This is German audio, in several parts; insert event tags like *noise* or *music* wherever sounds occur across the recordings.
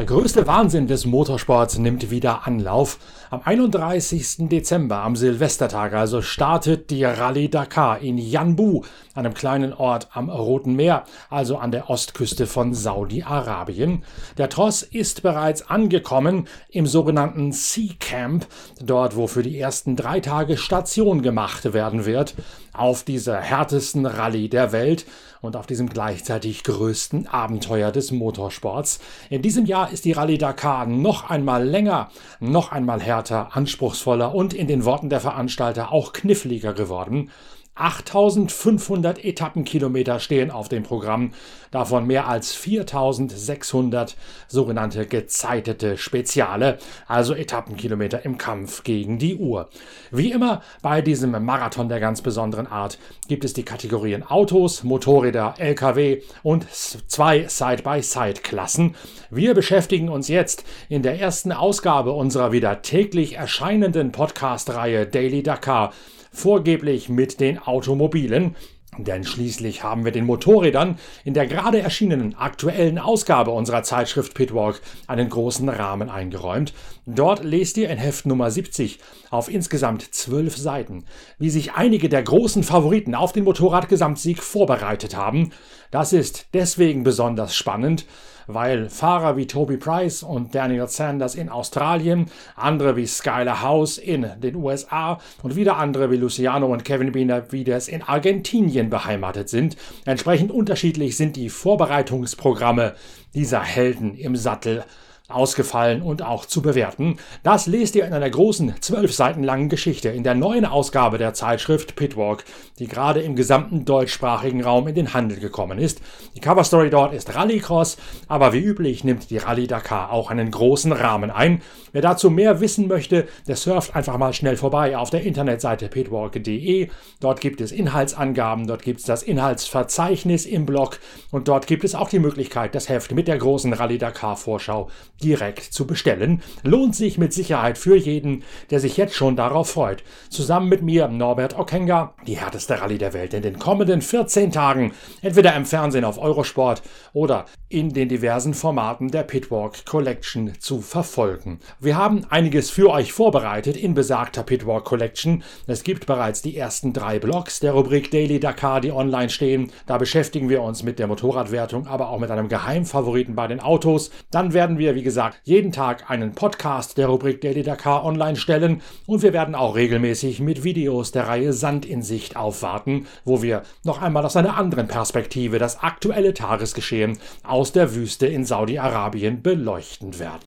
Der größte Wahnsinn des Motorsports nimmt wieder Anlauf. Am 31. Dezember, am Silvestertag, also startet die Rallye Dakar in Yanbu, einem kleinen Ort am Roten Meer, also an der Ostküste von Saudi-Arabien. Der Tross ist bereits angekommen im sogenannten Sea Camp, dort wo für die ersten drei Tage Station gemacht werden wird, auf dieser härtesten Rallye der Welt und auf diesem gleichzeitig größten Abenteuer des Motorsports. In diesem Jahr ist die Rallye Dakar noch einmal länger, noch einmal härter, anspruchsvoller und in den Worten der Veranstalter auch kniffliger geworden. 8500 Etappenkilometer stehen auf dem Programm, davon mehr als 4600 sogenannte gezeitete Speziale, also Etappenkilometer im Kampf gegen die Uhr. Wie immer bei diesem Marathon der ganz besonderen Art gibt es die Kategorien Autos, Motorräder, Lkw und zwei Side-by-Side-Klassen. Wir beschäftigen uns jetzt in der ersten Ausgabe unserer wieder täglich erscheinenden Podcast-Reihe Daily Dakar vorgeblich mit den Automobilen. Denn schließlich haben wir den Motorrädern in der gerade erschienenen aktuellen Ausgabe unserer Zeitschrift Pitwalk einen großen Rahmen eingeräumt. Dort lest ihr in Heft Nummer 70 auf insgesamt zwölf Seiten, wie sich einige der großen Favoriten auf den Motorradgesamtsieg vorbereitet haben. Das ist deswegen besonders spannend, weil Fahrer wie Toby Price und Daniel Sanders in Australien, andere wie Skyler House in den USA und wieder andere wie Luciano und Kevin Benavides in Argentinien beheimatet sind. Entsprechend unterschiedlich sind die Vorbereitungsprogramme dieser Helden im Sattel ausgefallen und auch zu bewerten. Das lest ihr in einer großen, zwölf Seiten langen Geschichte in der neuen Ausgabe der Zeitschrift Pitwalk, die gerade im gesamten deutschsprachigen Raum in den Handel gekommen ist. Die Coverstory dort ist Rallycross, aber wie üblich nimmt die Rallye Dakar auch einen großen Rahmen ein. Wer dazu mehr wissen möchte, der surft einfach mal schnell vorbei auf der Internetseite pitwalk.de. Dort gibt es Inhaltsangaben, dort gibt es das Inhaltsverzeichnis im Blog und dort gibt es auch die Möglichkeit, das Heft mit der großen Rallye Dakar Vorschau direkt zu bestellen. Lohnt sich mit Sicherheit für jeden, der sich jetzt schon darauf freut. Zusammen mit mir, Norbert Okenga, die härteste Rallye der Welt in den kommenden 14 Tagen, entweder im Fernsehen auf Eurosport oder in den diversen Formaten der Pitwalk Collection zu verfolgen. Wir haben einiges für euch vorbereitet in besagter Pitwalk Collection. Es gibt bereits die ersten drei Blogs der Rubrik Daily Dakar, die online stehen. Da beschäftigen wir uns mit der Motorradwertung, aber auch mit einem Geheimfavoriten bei den Autos. Dann werden wir, wie gesagt, jeden Tag einen Podcast der Rubrik Daily Dakar online stellen und wir werden auch regelmäßig mit Videos der Reihe Sand in Sicht aufwarten, wo wir noch einmal aus einer anderen Perspektive das aktuelle Tagesgeschehen aus der Wüste in Saudi-Arabien beleuchten werden.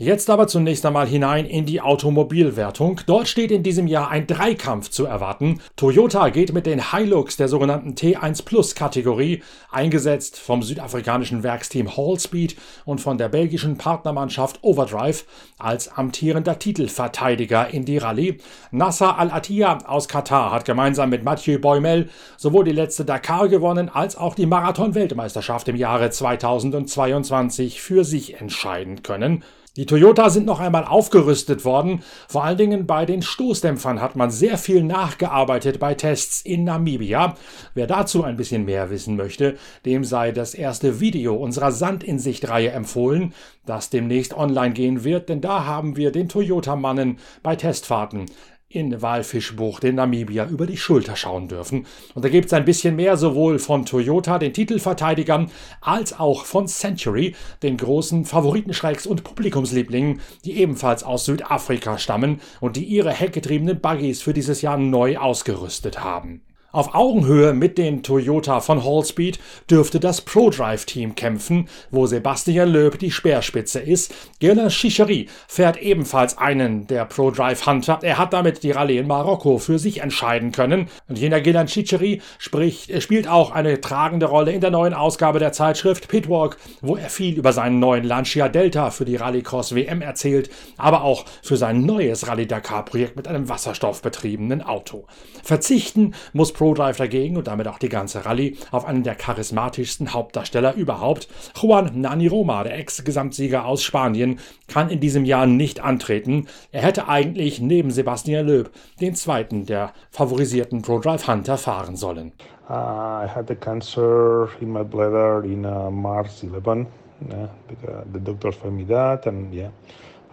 Jetzt aber zunächst einmal hinein in die Automobilwertung. Dort steht in diesem Jahr ein Dreikampf zu erwarten. Toyota geht mit den Hilux der sogenannten T1 Plus Kategorie, eingesetzt vom südafrikanischen Werksteam Hallspeed und von der belgischen Partnermannschaft Overdrive als amtierender Titelverteidiger in die Rallye. Nasser Al-Attiyah aus Katar hat gemeinsam mit Mathieu Boimel sowohl die letzte Dakar gewonnen als auch die Marathon-Weltmeisterschaft im Jahre 2022 für sich entscheiden können. Die Toyota sind noch einmal aufgerüstet worden. Vor allen Dingen bei den Stoßdämpfern hat man sehr viel nachgearbeitet bei Tests in Namibia. Wer dazu ein bisschen mehr wissen möchte, dem sei das erste Video unserer Sand in Sicht-Reihe empfohlen, das demnächst online gehen wird, denn da haben wir den Toyota-Mannen bei Testfahrten in Walfischbucht in Namibia über die Schulter schauen dürfen. Und da gibt es ein bisschen mehr sowohl von Toyota, den Titelverteidigern, als auch von Century, den großen Favoritenschrecks und Publikumslieblingen, die ebenfalls aus Südafrika stammen und die ihre heckgetriebenen Buggies für dieses Jahr neu ausgerüstet haben. Auf Augenhöhe mit den Toyota von Hallspeed dürfte das ProDrive-Team kämpfen, wo Sebastian Loeb die Speerspitze ist. Gilles Chichery fährt ebenfalls einen der ProDrive Hunter. Er hat damit die Rallye in Marokko für sich entscheiden können. Und jener Gilles Chichery spricht, spielt auch eine tragende Rolle in der neuen Ausgabe der Zeitschrift Pitwalk, wo er viel über seinen neuen Lancia Delta für die Rallycross WM erzählt, aber auch für sein neues Rallye Dakar Projekt mit einem wasserstoffbetriebenen Auto. Verzichten muss Pro Drive dagegen und damit auch die ganze Rallye auf einen der charismatischsten Hauptdarsteller überhaupt. Juan Nani Roma, der Ex-Gesamtsieger aus Spanien, kann in diesem Jahr nicht antreten. Er hätte eigentlich neben Sebastian Loeb den zweiten der favorisierten Pro Drive Hunter fahren sollen. Uh, I had the cancer in my bladder in uh, March 11. Yeah, the doctors found me that, and yeah,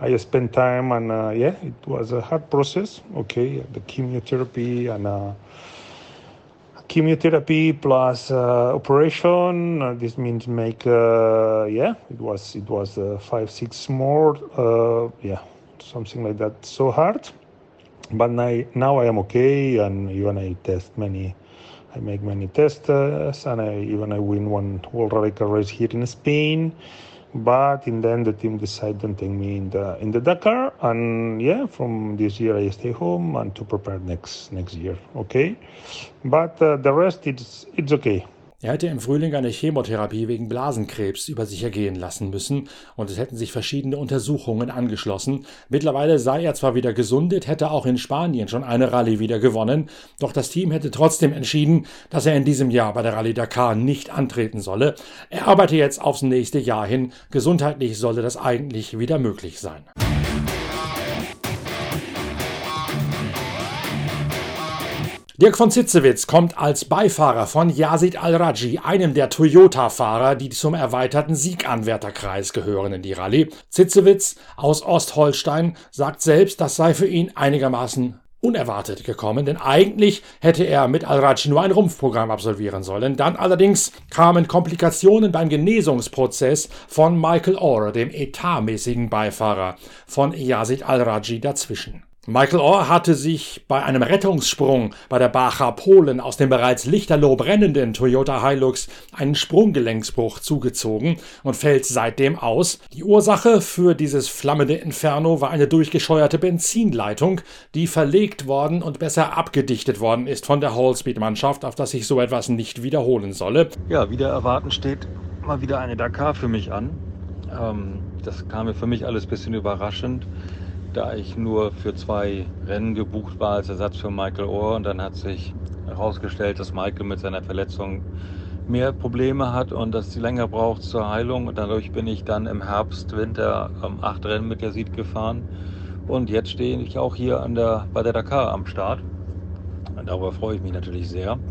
I spent time and uh, yeah, it was a hard process. Okay, the chemotherapy and uh, chemotherapy plus uh, operation. Uh, this means make uh, yeah, it was it was five six more yeah, something like that. So hard, but now now I am okay, and even I test many I make many tests and I even I win one World Rally Car race here in Spain. But in the end, the team decided to take me in the in the Dakar, and yeah, from this year I stay home and to prepare next next year. Okay, but uh, the rest it's it's okay. Er hätte im Frühling eine Chemotherapie wegen Blasenkrebs über sich ergehen lassen müssen und es hätten sich verschiedene Untersuchungen angeschlossen. Mittlerweile sei er zwar wieder gesundet, hätte auch in Spanien schon eine Rallye wieder gewonnen, doch das Team hätte trotzdem entschieden, dass er in diesem Jahr bei der Rallye Dakar nicht antreten solle. Er arbeite jetzt aufs nächste Jahr hin. Gesundheitlich solle das eigentlich wieder möglich sein. Dirk von Zitzewitz kommt als Beifahrer von Yazid Al-Raji, einem der Toyota-Fahrer, die zum erweiterten Sieganwärterkreis gehören in die Rallye. Zitzewitz aus Ostholstein sagt selbst, das sei für ihn einigermaßen unerwartet gekommen, denn eigentlich hätte er mit Al-Raji nur ein Rumpfprogramm absolvieren sollen. Dann allerdings kamen Komplikationen beim Genesungsprozess von Michael Orr, dem etatmäßigen Beifahrer von Yazid Al-Raji, dazwischen. Michael Orr hatte sich bei einem Rettungssprung bei der Bacha Polen aus dem bereits lichterloh brennenden Toyota Hilux einen Sprunggelenksbruch zugezogen und fällt seitdem aus. Die Ursache für dieses flammende Inferno war eine durchgescheuerte Benzinleitung, die verlegt worden und besser abgedichtet worden ist von der Hallspeed-Mannschaft, auf dass sich so etwas nicht wiederholen solle. Ja, wieder erwarten steht mal wieder eine Dakar für mich an. Ähm, das kam mir für mich alles ein bisschen überraschend da ich nur für zwei Rennen gebucht war als Ersatz für Michael Orr. Und dann hat sich herausgestellt, dass Michael mit seiner Verletzung mehr Probleme hat und dass sie länger braucht zur Heilung. Und dadurch bin ich dann im Herbst, Winter ähm, acht Rennen mit der Sieg gefahren. Und jetzt stehe ich auch hier an der, bei der Dakar am Start. Und darüber freue ich mich natürlich sehr.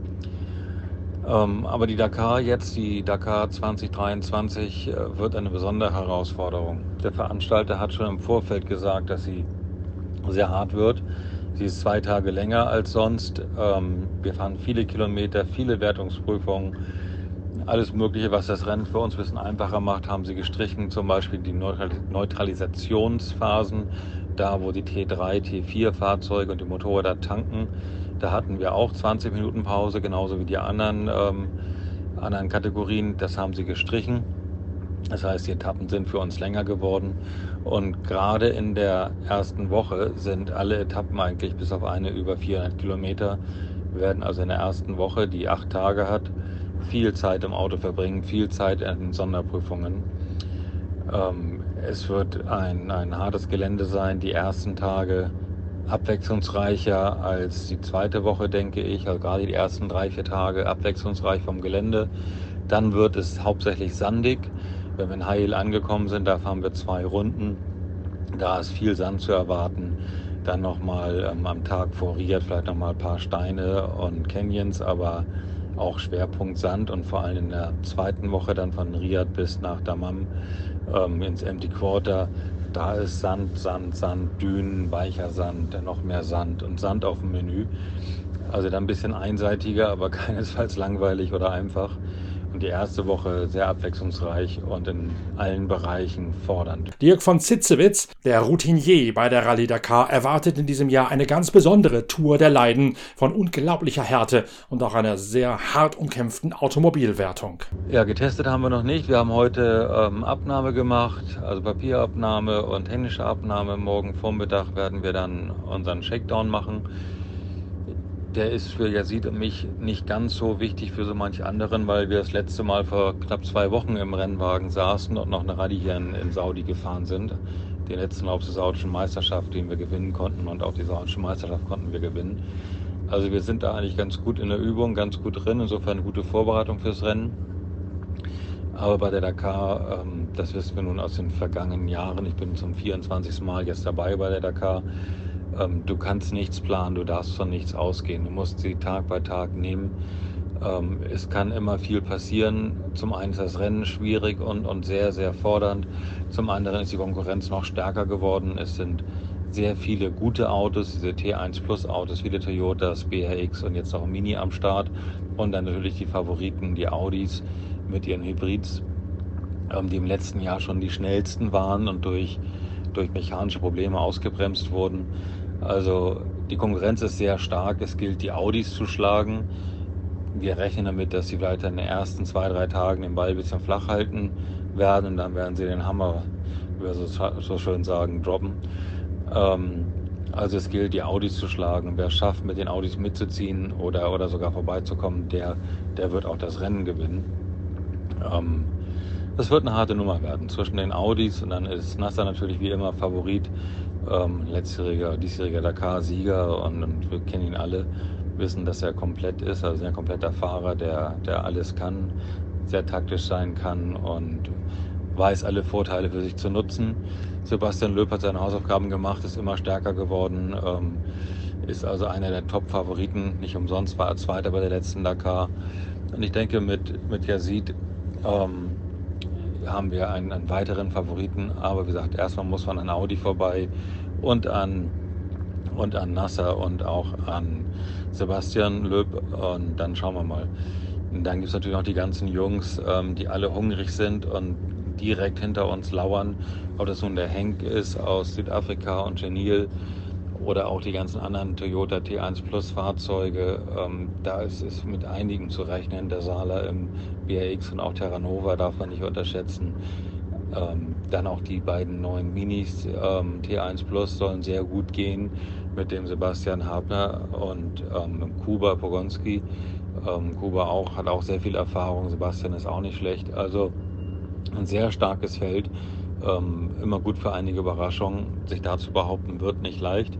Ähm, aber die Dakar jetzt, die Dakar 2023, äh, wird eine besondere Herausforderung. Der Veranstalter hat schon im Vorfeld gesagt, dass sie sehr hart wird. Sie ist zwei Tage länger als sonst. Ähm, wir fahren viele Kilometer, viele Wertungsprüfungen. Alles Mögliche, was das Rennen für uns ein bisschen einfacher macht, haben sie gestrichen. Zum Beispiel die Neutralisationsphasen, da wo die T3, T4 Fahrzeuge und die Motorräder tanken da hatten wir auch 20 Minuten Pause, genauso wie die anderen, ähm, anderen Kategorien. Das haben sie gestrichen. Das heißt, die Etappen sind für uns länger geworden. Und gerade in der ersten Woche sind alle Etappen eigentlich bis auf eine über 400 Kilometer. Wir werden also in der ersten Woche, die acht Tage hat, viel Zeit im Auto verbringen, viel Zeit in Sonderprüfungen. Ähm, es wird ein, ein hartes Gelände sein. Die ersten Tage abwechslungsreicher als die zweite Woche, denke ich. Also gerade die ersten drei, vier Tage abwechslungsreich vom Gelände. Dann wird es hauptsächlich sandig. Wenn wir in Heil angekommen sind, da fahren wir zwei Runden. Da ist viel Sand zu erwarten. Dann nochmal ähm, am Tag vor Riyadh vielleicht nochmal ein paar Steine und Canyons, aber auch Schwerpunkt Sand und vor allem in der zweiten Woche dann von Riyadh bis nach Dammam ähm, ins Empty Quarter da ist Sand, Sand, Sand, Dünen, weicher Sand, noch mehr Sand und Sand auf dem Menü. Also dann ein bisschen einseitiger, aber *laughs* keinesfalls langweilig oder einfach die erste Woche sehr abwechslungsreich und in allen Bereichen fordernd. Dirk von Zitzewitz, der Routinier bei der Rallye Dakar, erwartet in diesem Jahr eine ganz besondere Tour der Leiden von unglaublicher Härte und auch einer sehr hart umkämpften Automobilwertung. Ja, getestet haben wir noch nicht. Wir haben heute ähm, Abnahme gemacht, also Papierabnahme und technische Abnahme. Morgen Vormittag werden wir dann unseren Shakedown machen der ist für Yazid und mich nicht ganz so wichtig für so manch anderen, weil wir das letzte Mal vor knapp zwei Wochen im Rennwagen saßen und noch eine Rallye hier in, in Saudi gefahren sind. Den letzten Lauf der saudischen Meisterschaft, den wir gewinnen konnten und auch die saudische Meisterschaft konnten wir gewinnen. Also wir sind da eigentlich ganz gut in der Übung, ganz gut drin, insofern gute Vorbereitung fürs Rennen. Aber bei der Dakar, ähm, das wissen wir nun aus den vergangenen Jahren, ich bin zum 24. Mal jetzt dabei bei der Dakar, ähm, du kannst nichts planen, du darfst von nichts ausgehen. Du musst sie Tag bei Tag nehmen. Ähm, es kann immer viel passieren. Zum einen ist das Rennen schwierig und, und sehr, sehr fordernd. Zum anderen ist die Konkurrenz noch stärker geworden. Es sind sehr viele gute Autos, diese T1 Plus Autos, viele Toyotas, BRX und jetzt auch Mini am Start. Und dann natürlich die Favoriten, die Audis mit ihren Hybrids, ähm, die im letzten Jahr schon die schnellsten waren und durch, durch mechanische Probleme ausgebremst wurden. Also die Konkurrenz ist sehr stark. Es gilt, die Audis zu schlagen. Wir rechnen damit, dass sie vielleicht in den ersten zwei, drei Tagen den Ball ein bisschen flach halten werden und dann werden sie den Hammer, wie wir so, so schön sagen, droppen. Ähm, also es gilt, die Audis zu schlagen. Wer schafft, mit den Audis mitzuziehen oder, oder sogar vorbeizukommen, der, der wird auch das Rennen gewinnen. Ähm, das wird eine harte Nummer werden zwischen den Audis und dann ist Nasser natürlich wie immer Favorit. Ähm, letztjähriger, diesjähriger Dakar-Sieger und, und, wir kennen ihn alle, wissen, dass er komplett ist, also ein kompletter Fahrer, der, der alles kann, sehr taktisch sein kann und weiß alle Vorteile für sich zu nutzen. Sebastian Löb hat seine Hausaufgaben gemacht, ist immer stärker geworden, ähm, ist also einer der Top-Favoriten. Nicht umsonst war er Zweiter bei der letzten Dakar. Und ich denke, mit, mit Yazid ähm, haben wir einen, einen, weiteren Favoriten. Aber wie gesagt, erstmal muss man an Audi vorbei und an, und an Nasser und auch an Sebastian Löb. Und dann schauen wir mal. Und dann gibt es natürlich noch die ganzen Jungs, ähm, die alle hungrig sind und direkt hinter uns lauern. Ob das nun der Henk ist aus Südafrika und Genil oder auch die ganzen anderen Toyota T1 Plus Fahrzeuge. Ähm, da ist es mit einigen zu rechnen. Der Sala im BRX und auch Terranova darf man nicht unterschätzen. Ähm, dann auch die beiden neuen Minis ähm, T1 Plus sollen sehr gut gehen mit dem Sebastian Habner und ähm, Kuba Pogonski. Ähm, Kuba auch, hat auch sehr viel Erfahrung. Sebastian ist auch nicht schlecht. Also ein sehr starkes Feld. Ähm, immer gut für einige Überraschungen. Sich da zu behaupten, wird nicht leicht.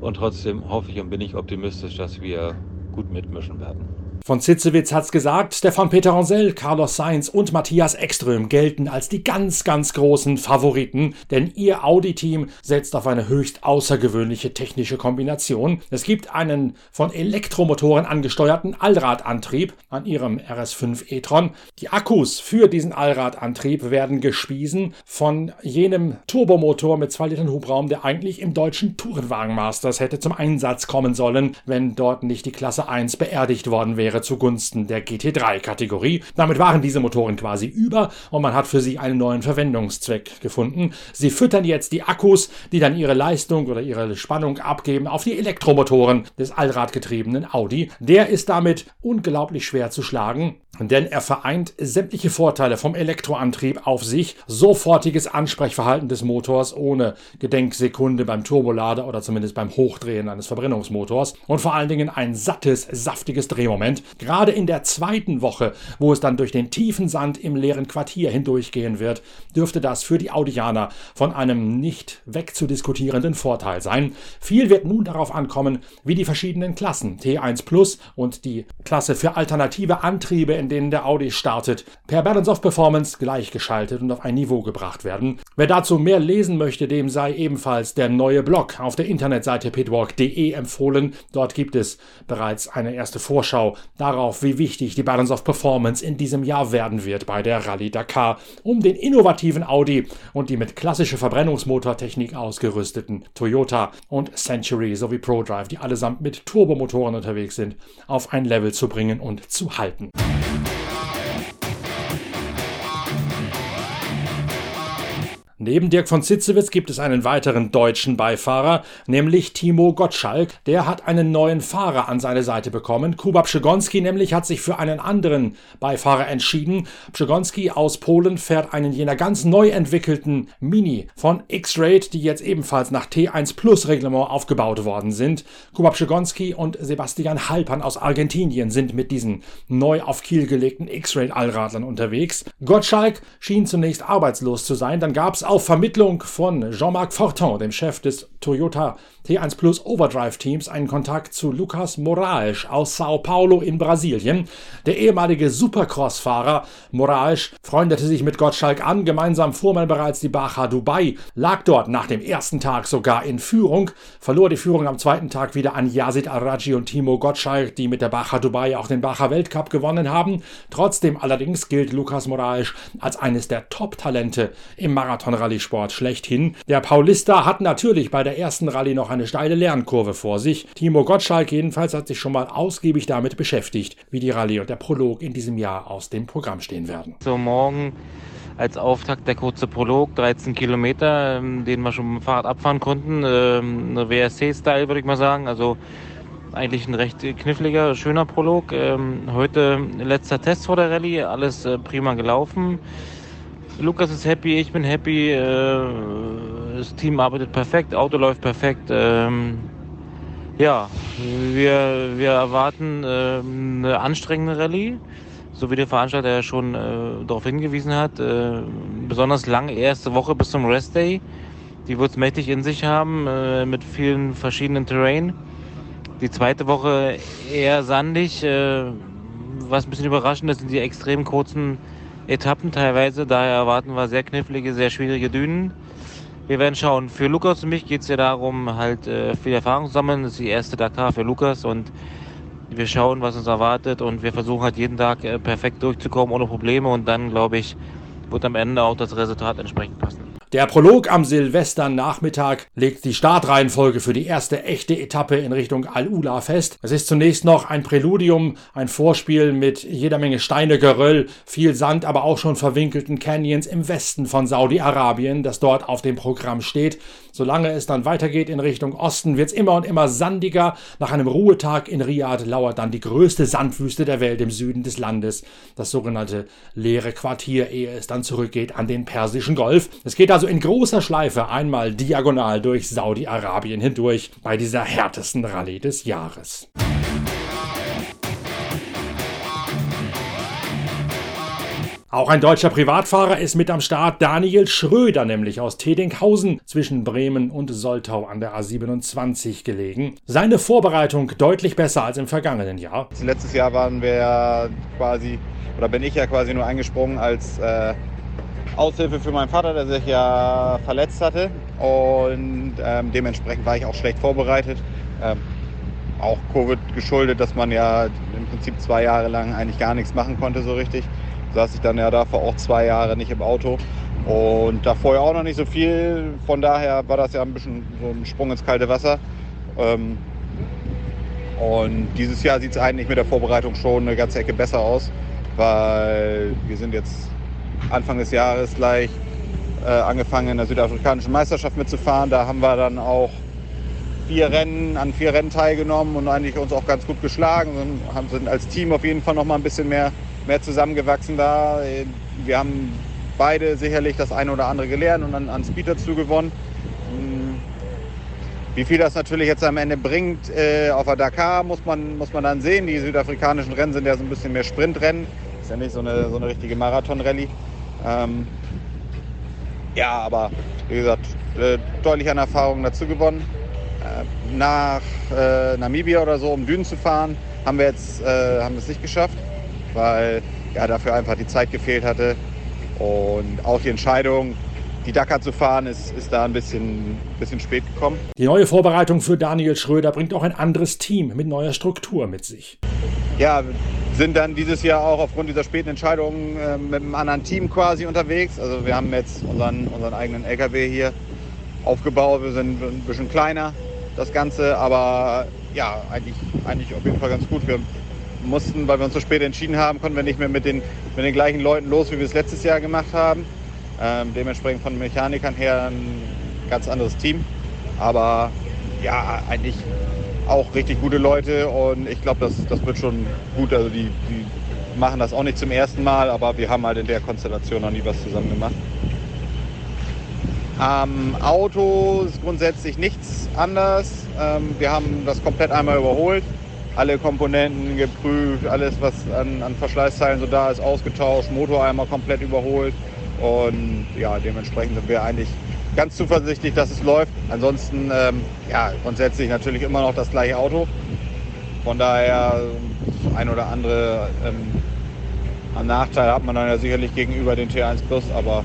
Und trotzdem hoffe ich und bin ich optimistisch, dass wir gut mitmischen werden. Von Zitzewitz hat's gesagt, Stefan Peter Ronsell, Carlos Sainz und Matthias Ekström gelten als die ganz, ganz großen Favoriten, denn ihr Audi-Team setzt auf eine höchst außergewöhnliche technische Kombination. Es gibt einen von Elektromotoren angesteuerten Allradantrieb an ihrem RS5 e-tron. Die Akkus für diesen Allradantrieb werden gespiesen von jenem Turbomotor mit 2 Litern Hubraum, der eigentlich im deutschen Tourenwagen Masters hätte zum Einsatz kommen sollen, wenn dort nicht die Klasse 1 beerdigt worden wäre wäre zugunsten der GT3-Kategorie. Damit waren diese Motoren quasi über und man hat für sie einen neuen Verwendungszweck gefunden. Sie füttern jetzt die Akkus, die dann ihre Leistung oder ihre Spannung abgeben, auf die Elektromotoren des allradgetriebenen Audi. Der ist damit unglaublich schwer zu schlagen, denn er vereint sämtliche Vorteile vom Elektroantrieb auf sich, sofortiges Ansprechverhalten des Motors ohne Gedenksekunde beim Turbolader oder zumindest beim Hochdrehen eines Verbrennungsmotors. Und vor allen Dingen ein sattes, saftiges Drehmoment, Gerade in der zweiten Woche, wo es dann durch den tiefen Sand im leeren Quartier hindurchgehen wird, dürfte das für die Audianer von einem nicht wegzudiskutierenden Vorteil sein. Viel wird nun darauf ankommen, wie die verschiedenen Klassen T1 Plus und die Klasse für alternative Antriebe, in denen der Audi startet, per Balance of Performance gleichgeschaltet und auf ein Niveau gebracht werden. Wer dazu mehr lesen möchte, dem sei ebenfalls der neue Blog auf der Internetseite pitwalk.de empfohlen. Dort gibt es bereits eine erste Vorschau darauf, wie wichtig die Balance of Performance in diesem Jahr werden wird bei der Rallye Dakar, um den innovativen Audi und die mit klassischer Verbrennungsmotortechnik ausgerüsteten Toyota und Century sowie ProDrive, die allesamt mit Turbomotoren unterwegs sind, auf ein Level zu bringen und zu halten. Neben Dirk von Zitzewitz gibt es einen weiteren deutschen Beifahrer, nämlich Timo Gottschalk. Der hat einen neuen Fahrer an seine Seite bekommen. Kuba Pszegonski nämlich hat sich für einen anderen Beifahrer entschieden. Pszegonski aus Polen fährt einen jener ganz neu entwickelten Mini von X-Raid, die jetzt ebenfalls nach T1 Plus Reglement aufgebaut worden sind. Kuba Pszegonski und Sebastian Halpern aus Argentinien sind mit diesen neu auf Kiel gelegten X-Raid Allradlern unterwegs. Gottschalk schien zunächst arbeitslos zu sein, dann gab es auf Vermittlung von Jean-Marc Fortin, dem Chef des Toyota T1 Plus Overdrive Teams, einen Kontakt zu Lucas Moraes aus Sao Paulo in Brasilien. Der ehemalige Supercross-Fahrer Moraes freundete sich mit Gottschalk an. Gemeinsam fuhr man bereits die Baja Dubai, lag dort nach dem ersten Tag sogar in Führung, verlor die Führung am zweiten Tag wieder an Yazid Araji und Timo Gottschalk, die mit der Baja Dubai auch den Baja Weltcup gewonnen haben. Trotzdem allerdings gilt Lucas Moraes als eines der Top-Talente im Marathon-Rallye-Sport schlechthin. Der Paulista hat natürlich bei der ersten Rallye noch eine steile Lernkurve vor sich. Timo Gottschalk jedenfalls hat sich schon mal ausgiebig damit beschäftigt, wie die Rallye und der Prolog in diesem Jahr aus dem Programm stehen werden. So morgen als Auftakt der kurze Prolog, 13 Kilometer, ähm, den wir schon mit dem Fahrrad abfahren konnten. Ähm, eine WRC-Style würde ich mal sagen. Also eigentlich ein recht kniffliger, schöner Prolog. Ähm, heute letzter Test vor der Rallye, alles äh, prima gelaufen. Lukas ist happy, ich bin happy. Das Team arbeitet perfekt, Auto läuft perfekt. Ähm, ja, wir, wir erwarten äh, eine anstrengende Rallye, so wie der Veranstalter ja schon äh, darauf hingewiesen hat. Äh, besonders lange erste Woche bis zum Rest Day. Die wird es mächtig in sich haben, äh, mit vielen verschiedenen Terrain. Die zweite Woche eher sandig. Äh, was ein bisschen überraschend ist, sind die extrem kurzen Etappen teilweise. Daher erwarten wir sehr knifflige, sehr schwierige Dünen. Wir werden schauen. Für Lukas und mich geht es ja darum, halt äh, viel Erfahrung zu sammeln. Das ist die erste Dakar für Lukas und wir schauen, was uns erwartet und wir versuchen halt jeden Tag äh, perfekt durchzukommen ohne Probleme und dann, glaube ich, wird am Ende auch das Resultat entsprechend passen. Der Prolog am Silvesternachmittag legt die Startreihenfolge für die erste echte Etappe in Richtung Al-Ula fest. Es ist zunächst noch ein Präludium, ein Vorspiel mit jeder Menge Steine, Geröll, viel Sand, aber auch schon verwinkelten Canyons im Westen von Saudi-Arabien, das dort auf dem Programm steht. Solange es dann weitergeht in Richtung Osten, wird es immer und immer sandiger. Nach einem Ruhetag in Riyadh lauert dann die größte Sandwüste der Welt im Süden des Landes, das sogenannte leere Quartier, ehe es dann zurückgeht an den Persischen Golf. Es geht also in großer Schleife einmal diagonal durch Saudi-Arabien hindurch bei dieser härtesten Rallye des Jahres. Auch ein deutscher Privatfahrer ist mit am Start, Daniel Schröder, nämlich aus Tedinghausen zwischen Bremen und Soltau an der A27 gelegen. Seine Vorbereitung deutlich besser als im vergangenen Jahr. Letztes Jahr waren wir ja quasi, oder bin ich ja quasi nur eingesprungen als äh, Aushilfe für meinen Vater, der sich ja verletzt hatte. Und ähm, dementsprechend war ich auch schlecht vorbereitet. Ähm, auch Covid geschuldet, dass man ja im Prinzip zwei Jahre lang eigentlich gar nichts machen konnte so richtig saß ich dann ja davor auch zwei Jahre nicht im Auto. Und davor ja auch noch nicht so viel. Von daher war das ja ein bisschen so ein Sprung ins kalte Wasser. Ähm, und dieses Jahr sieht es eigentlich mit der Vorbereitung schon eine ganze Ecke besser aus, weil wir sind jetzt Anfang des Jahres gleich äh, angefangen in der südafrikanischen Meisterschaft mitzufahren. Da haben wir dann auch vier Rennen, an vier Rennen teilgenommen und eigentlich uns auch ganz gut geschlagen und haben, sind als Team auf jeden Fall noch mal ein bisschen mehr mehr zusammengewachsen da. Wir haben beide sicherlich das eine oder andere gelernt und an, an Speed dazu gewonnen. Hm. Wie viel das natürlich jetzt am Ende bringt äh, auf der Dakar, muss man, muss man dann sehen. Die südafrikanischen Rennen sind ja so ein bisschen mehr Sprintrennen. Ist ja nicht so eine, so eine richtige Marathon-Rallye. Ähm, ja, aber wie gesagt, äh, deutlich an Erfahrung dazu gewonnen. Äh, nach äh, Namibia oder so, um Dünen zu fahren, haben wir jetzt äh, haben es nicht geschafft weil ja, dafür einfach die Zeit gefehlt hatte. Und auch die Entscheidung, die Dakar zu fahren, ist, ist da ein bisschen, bisschen spät gekommen. Die neue Vorbereitung für Daniel Schröder bringt auch ein anderes Team mit neuer Struktur mit sich. Ja, sind dann dieses Jahr auch aufgrund dieser späten Entscheidung äh, mit einem anderen Team quasi unterwegs. Also wir haben jetzt unseren, unseren eigenen LKW hier aufgebaut. Wir sind ein bisschen kleiner, das Ganze, aber ja, eigentlich, eigentlich auf jeden Fall ganz gut. Wir mussten, weil wir uns so spät entschieden haben, konnten wir nicht mehr mit den, mit den gleichen Leuten los, wie wir es letztes Jahr gemacht haben. Ähm, dementsprechend von Mechanikern her ein ganz anderes Team. Aber ja, eigentlich auch richtig gute Leute und ich glaube, das, das wird schon gut. Also die, die machen das auch nicht zum ersten Mal, aber wir haben halt in der Konstellation noch nie was zusammen gemacht. Am Auto ist grundsätzlich nichts anders. Ähm, wir haben das komplett einmal überholt alle Komponenten geprüft, alles was an, an Verschleißteilen so da ist, ausgetauscht, Motor einmal komplett überholt Und ja, dementsprechend sind wir eigentlich ganz zuversichtlich, dass es läuft. Ansonsten, ähm, ja, grundsätzlich natürlich immer noch das gleiche Auto. Von daher, ein oder andere ähm, Nachteil hat man dann ja sicherlich gegenüber den T1 Plus, aber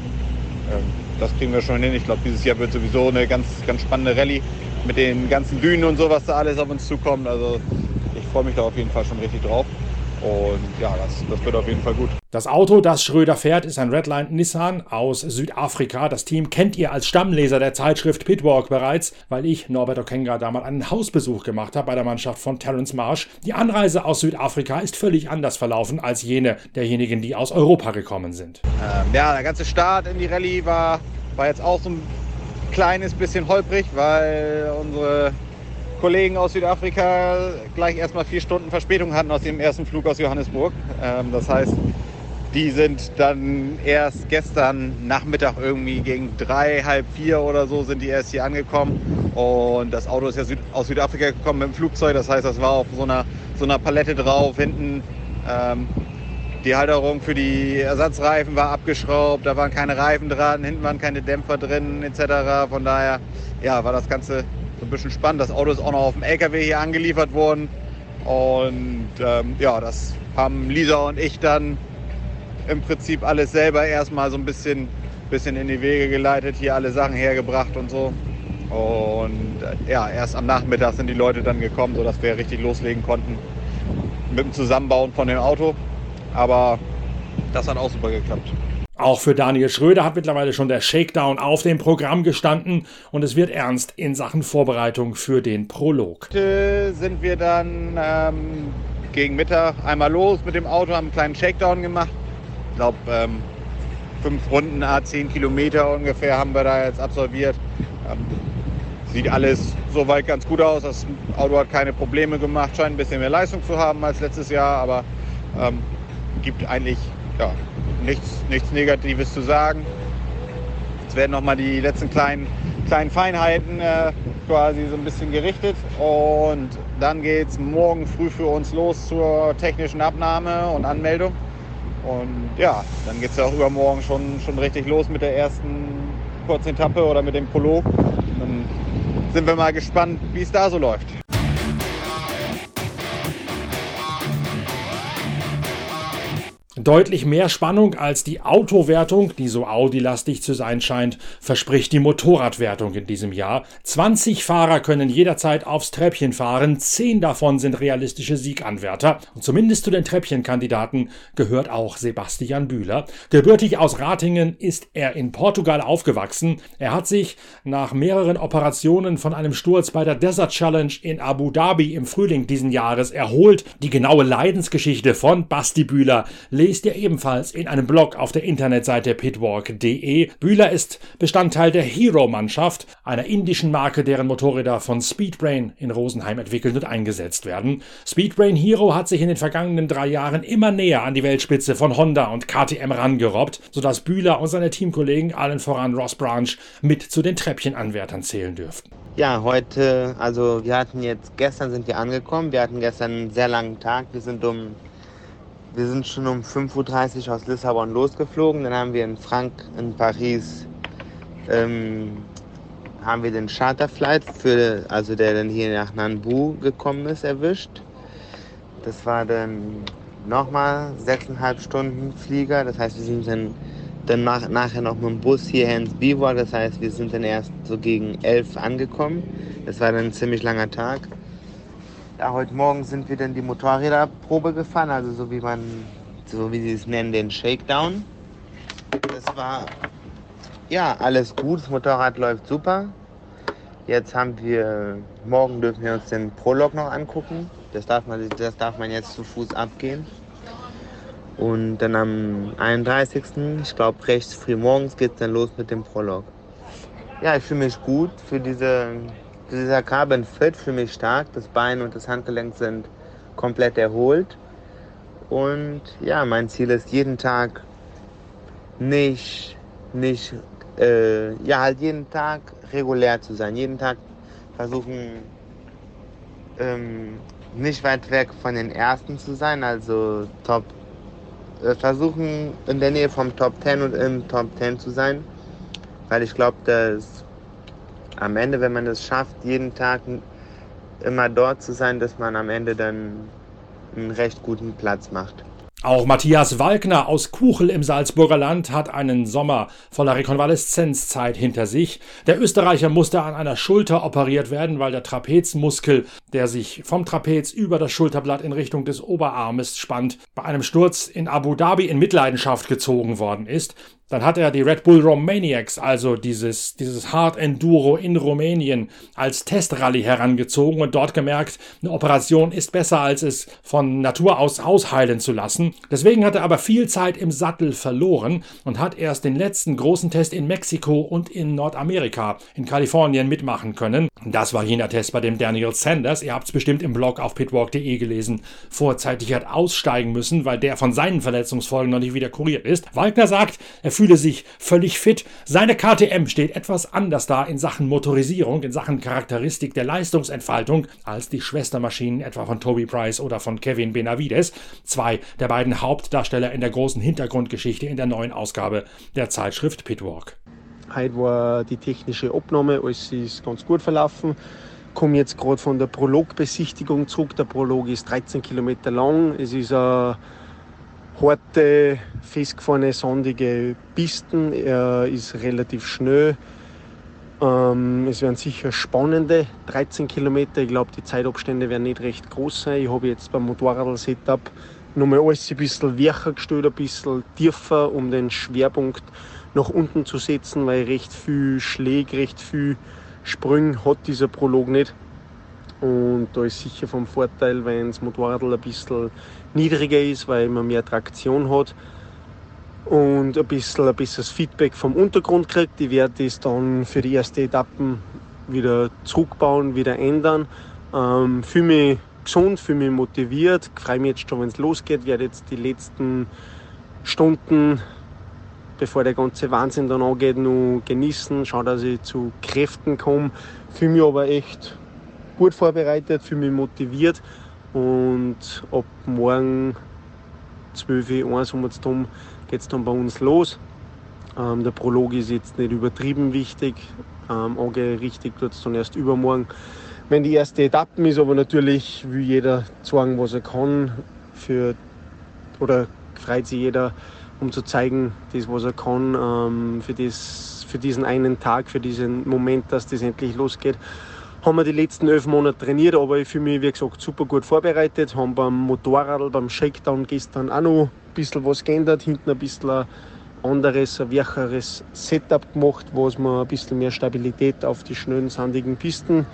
ähm, das kriegen wir schon hin. Ich glaube, dieses Jahr wird sowieso eine ganz, ganz spannende Rallye mit den ganzen Dünen und so, was da alles auf uns zukommt. Also ich freue mich da auf jeden Fall schon richtig drauf. Und ja, das, das wird auf jeden Fall gut. Das Auto, das Schröder fährt, ist ein Redline Nissan aus Südafrika. Das Team kennt ihr als Stammleser der Zeitschrift Pitwalk bereits, weil ich, Norbert Okenga, damals einen Hausbesuch gemacht habe bei der Mannschaft von Terence Marsh. Die Anreise aus Südafrika ist völlig anders verlaufen als jene derjenigen, die aus Europa gekommen sind. Ähm, ja, der ganze Start in die Rallye war, war jetzt auch so ein kleines bisschen holprig, weil unsere Kollegen aus Südafrika gleich erstmal vier Stunden Verspätung hatten aus ihrem ersten Flug aus Johannesburg. Ähm, das heißt, die sind dann erst gestern Nachmittag irgendwie gegen drei, halb vier oder so sind die erst hier angekommen. Und das Auto ist ja Süd aus Südafrika gekommen mit dem Flugzeug. Das heißt, das war auf so einer, so einer Palette drauf. Hinten ähm, die Halterung für die Ersatzreifen war abgeschraubt. Da waren keine Reifen dran. Hinten waren keine Dämpfer drin etc. Von daher ja, war das Ganze so ein bisschen spannend. Das Auto ist auch noch auf dem LKW hier angeliefert worden. Und ähm, ja, das haben Lisa und ich dann im Prinzip alles selber erstmal so ein bisschen, bisschen in die Wege geleitet, hier alle Sachen hergebracht und so. Und äh, ja, erst am Nachmittag sind die Leute dann gekommen, sodass wir richtig loslegen konnten mit dem Zusammenbauen von dem Auto. Aber das hat auch super geklappt. Auch für Daniel Schröder hat mittlerweile schon der Shakedown auf dem Programm gestanden und es wird ernst in Sachen Vorbereitung für den Prolog. Heute sind wir dann ähm, gegen Mittag einmal los mit dem Auto, haben einen kleinen Shakedown gemacht. Ich glaube, ähm, fünf Runden, a 10 Kilometer ungefähr haben wir da jetzt absolviert. Ähm, sieht alles soweit ganz gut aus. Das Auto hat keine Probleme gemacht, scheint ein bisschen mehr Leistung zu haben als letztes Jahr, aber ähm, gibt eigentlich ja, nichts, nichts Negatives zu sagen. Jetzt werden nochmal die letzten kleinen, kleinen Feinheiten äh, quasi so ein bisschen gerichtet und dann geht es morgen früh für uns los zur technischen Abnahme und Anmeldung. Und ja, dann geht es ja auch übermorgen schon, schon richtig los mit der ersten kurzen Etappe oder mit dem Prolog. Dann sind wir mal gespannt, wie es da so läuft. Deutlich mehr Spannung als die Autowertung, die so Audi-lastig zu sein scheint, verspricht die Motorradwertung in diesem Jahr. 20 Fahrer können jederzeit aufs Treppchen fahren, 10 davon sind realistische Sieganwärter. Und zumindest zu den Treppchenkandidaten gehört auch Sebastian Bühler. Gebürtig aus Ratingen ist er in Portugal aufgewachsen. Er hat sich nach mehreren Operationen von einem Sturz bei der Desert Challenge in Abu Dhabi im Frühling diesen Jahres erholt. Die genaue Leidensgeschichte von Basti Bühler lest ihr ebenfalls in einem Blog auf der Internetseite pitwalk.de. Bühler ist Bestandteil der Hero-Mannschaft, einer indischen Marke, deren Motorräder von Speedbrain in Rosenheim entwickelt und eingesetzt werden. Speedbrain Hero hat sich in den vergangenen drei Jahren immer näher an die Weltspitze von Honda und KTM rangerobbt, sodass Bühler und seine Teamkollegen, allen voran Ross Branch, mit zu den Treppchenanwärtern zählen dürften. Ja, heute, also wir hatten jetzt, gestern sind wir angekommen, wir hatten gestern einen sehr langen Tag, wir sind um wir sind schon um 5.30 Uhr aus Lissabon losgeflogen. Dann haben wir in Frank in Paris ähm, haben wir den Charterflight, für, also der dann hier nach Nanbu gekommen ist, erwischt. Das war dann nochmal sechseinhalb Stunden Flieger. Das heißt, wir sind dann, dann nach, nachher noch mit dem Bus hierher ins Bivouac. Das heißt, wir sind dann erst so gegen elf angekommen. Das war dann ein ziemlich langer Tag. Ja, heute Morgen sind wir dann die Motorräderprobe gefahren, also so wie man, so wie sie es nennen, den Shakedown. Das war ja alles gut, das Motorrad läuft super. Jetzt haben wir, morgen dürfen wir uns den Prolog noch angucken. Das darf man, das darf man jetzt zu Fuß abgehen. Und dann am 31. ich glaube recht früh morgens geht es dann los mit dem Prolog. Ja, ich fühle mich gut für diese dieser Carbon Fit für mich stark. Das Bein und das Handgelenk sind komplett erholt. Und ja, mein Ziel ist jeden Tag nicht, nicht, äh, ja, halt jeden Tag regulär zu sein. Jeden Tag versuchen, ähm, nicht weit weg von den Ersten zu sein, also Top äh, versuchen, in der Nähe vom Top 10 und im Top 10 zu sein. Weil ich glaube, dass am Ende, wenn man es schafft, jeden Tag immer dort zu sein, dass man am Ende dann einen recht guten Platz macht. Auch Matthias Walkner aus Kuchel im Salzburger Land hat einen Sommer voller Rekonvaleszenzzeit hinter sich. Der Österreicher musste an einer Schulter operiert werden, weil der Trapezmuskel, der sich vom Trapez über das Schulterblatt in Richtung des Oberarmes spannt, bei einem Sturz in Abu Dhabi in Mitleidenschaft gezogen worden ist. Dann hat er die Red Bull Romaniacs, also dieses, dieses Hard Enduro in Rumänien, als Testrallye herangezogen und dort gemerkt, eine Operation ist besser, als es von Natur aus ausheilen zu lassen. Deswegen hat er aber viel Zeit im Sattel verloren und hat erst den letzten großen Test in Mexiko und in Nordamerika, in Kalifornien mitmachen können. Das war jener Test, bei dem Daniel Sanders, ihr habt es bestimmt im Blog auf pitwalk.de gelesen, vorzeitig hat aussteigen müssen, weil der von seinen Verletzungsfolgen noch nicht wieder kuriert ist. Wagner sagt, er fühle sich völlig fit. Seine KTM steht etwas anders da in Sachen Motorisierung, in Sachen Charakteristik der Leistungsentfaltung als die Schwestermaschinen etwa von Toby Price oder von Kevin Benavides, zwei der beiden Hauptdarsteller in der großen Hintergrundgeschichte in der neuen Ausgabe der Zeitschrift Pitwalk. Heute war die technische Abnahme, alles ist ganz gut verlaufen. Ich komme jetzt gerade von der Prologbesichtigung zurück. Der Prolog ist 13 Kilometer lang. Es ist ein harte, festgefahrene, sandige Pisten. Er ist relativ schnell. Ähm, es werden sicher spannende 13 Kilometer. Ich glaube, die Zeitabstände werden nicht recht groß sein. Ich habe jetzt beim Motorrad-Setup nochmal alles ein bisschen weicher gestellt, ein bisschen tiefer, um den Schwerpunkt nach unten zu setzen, weil recht viel Schläge, recht viel Sprünge hat dieser Prolog nicht. Und da ist sicher vom Vorteil, wenn das Motorrad ein bisschen niedriger ist, weil man mehr Traktion hat und ein bisschen ein besseres Feedback vom Untergrund kriegt. Ich werde das dann für die ersten Etappen wieder zurückbauen, wieder ändern. Ähm, fühle mich gesund, fühle mich motiviert, freue mich jetzt schon, wenn es losgeht, werde jetzt die letzten Stunden, bevor der ganze Wahnsinn dann angeht, nur genießen, schaue, dass ich zu Kräften komme, fühle mich aber echt gut vorbereitet, fühle mich motiviert und ab morgen 12 Uhr, 1 um geht es dann bei uns los. Ähm, der Prolog ist jetzt nicht übertrieben wichtig, ähm, richtig tut es dann erst übermorgen. Wenn die erste Etappe ist, aber natürlich will jeder sagen, was er kann. Für, oder freut sich jeder, um zu zeigen, das, was er kann, ähm, für, das, für diesen einen Tag, für diesen Moment, dass das endlich losgeht haben wir die letzten elf Monate trainiert, aber ich fühle mich, wie gesagt, super gut vorbereitet. Haben beim Motorrad, beim Shakedown gestern auch noch ein bisschen was geändert, hinten ein bisschen ein anderes, ein weicheres Setup gemacht, was mir ein bisschen mehr Stabilität auf die schnellen, sandigen Pisten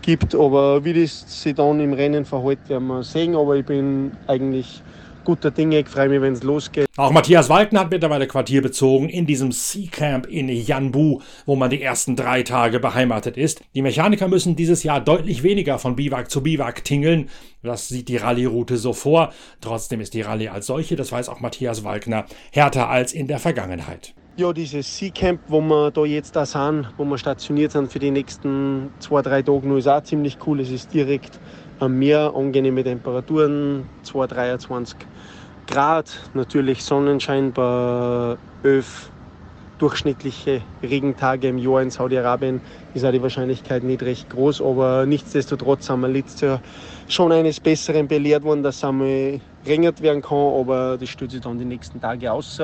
gibt. Aber wie das sich dann im Rennen verhält, werden wir sehen. Aber ich bin eigentlich guter Dinge. Ich freue mich, wenn es losgeht. Auch Matthias Walken hat mittlerweile Quartier bezogen in diesem Sea Camp in Yanbu, wo man die ersten drei Tage beheimatet ist. Die Mechaniker müssen dieses Jahr deutlich weniger von Biwak zu Biwak tingeln. Das sieht die Rallye-Route so vor. Trotzdem ist die Rallye als solche, das weiß auch Matthias Walkner, härter als in der Vergangenheit. Ja, dieses Sea Camp, wo wir da jetzt da sind, wo wir stationiert sind für die nächsten zwei, drei Tage, ist auch ziemlich cool. Es ist direkt am Meer, angenehme Temperaturen, 2, 23 Grad, natürlich Sonnenschein bei 11 durchschnittliche Regentage im Jahr in Saudi-Arabien ist auch die Wahrscheinlichkeit nicht recht groß, aber nichtsdestotrotz sind wir letztes Jahr schon eines Besseren belehrt worden, dass einmal regnet werden kann, aber das stellt sich dann die nächsten Tage aus.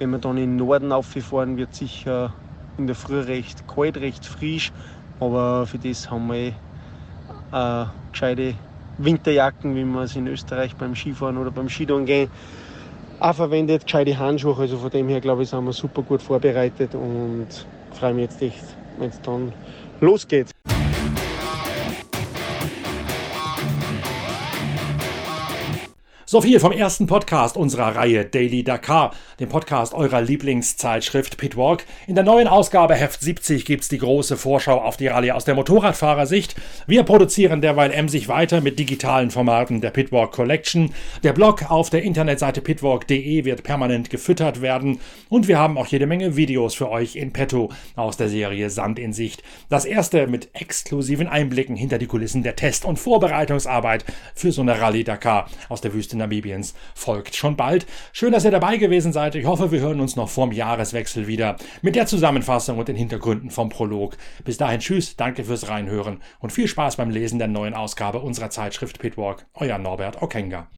Wenn wir dann in den Norden auffahren, wird sicher in der Früh recht kalt, recht frisch, aber für das haben wir äh, gescheite Winterjacken, wie man es in Österreich beim Skifahren oder beim Skidon gehen auch verwendet, gescheite Handschuhe. Also von dem her glaube ich, sind wir super gut vorbereitet und freue mich jetzt echt, wenn es dann losgeht. So viel vom ersten Podcast unserer Reihe Daily Dakar, dem Podcast eurer Lieblingszeitschrift Pitwalk. In der neuen Ausgabe Heft 70 gibt's die große Vorschau auf die Rallye aus der Motorradfahrersicht. Wir produzieren derweil emsig weiter mit digitalen Formaten der Pitwalk Collection. Der Blog auf der Internetseite pitwalk.de wird permanent gefüttert werden und wir haben auch jede Menge Videos für euch in petto aus der Serie Sand in Sicht. Das erste mit exklusiven Einblicken hinter die Kulissen der Test- und Vorbereitungsarbeit für so eine Rallye Dakar aus der Wüste Namibiens folgt schon bald. Schön, dass ihr dabei gewesen seid. Ich hoffe, wir hören uns noch vorm Jahreswechsel wieder mit der Zusammenfassung und den Hintergründen vom Prolog. Bis dahin, tschüss, danke fürs Reinhören und viel Spaß beim Lesen der neuen Ausgabe unserer Zeitschrift Pitwalk. Euer Norbert Okenga.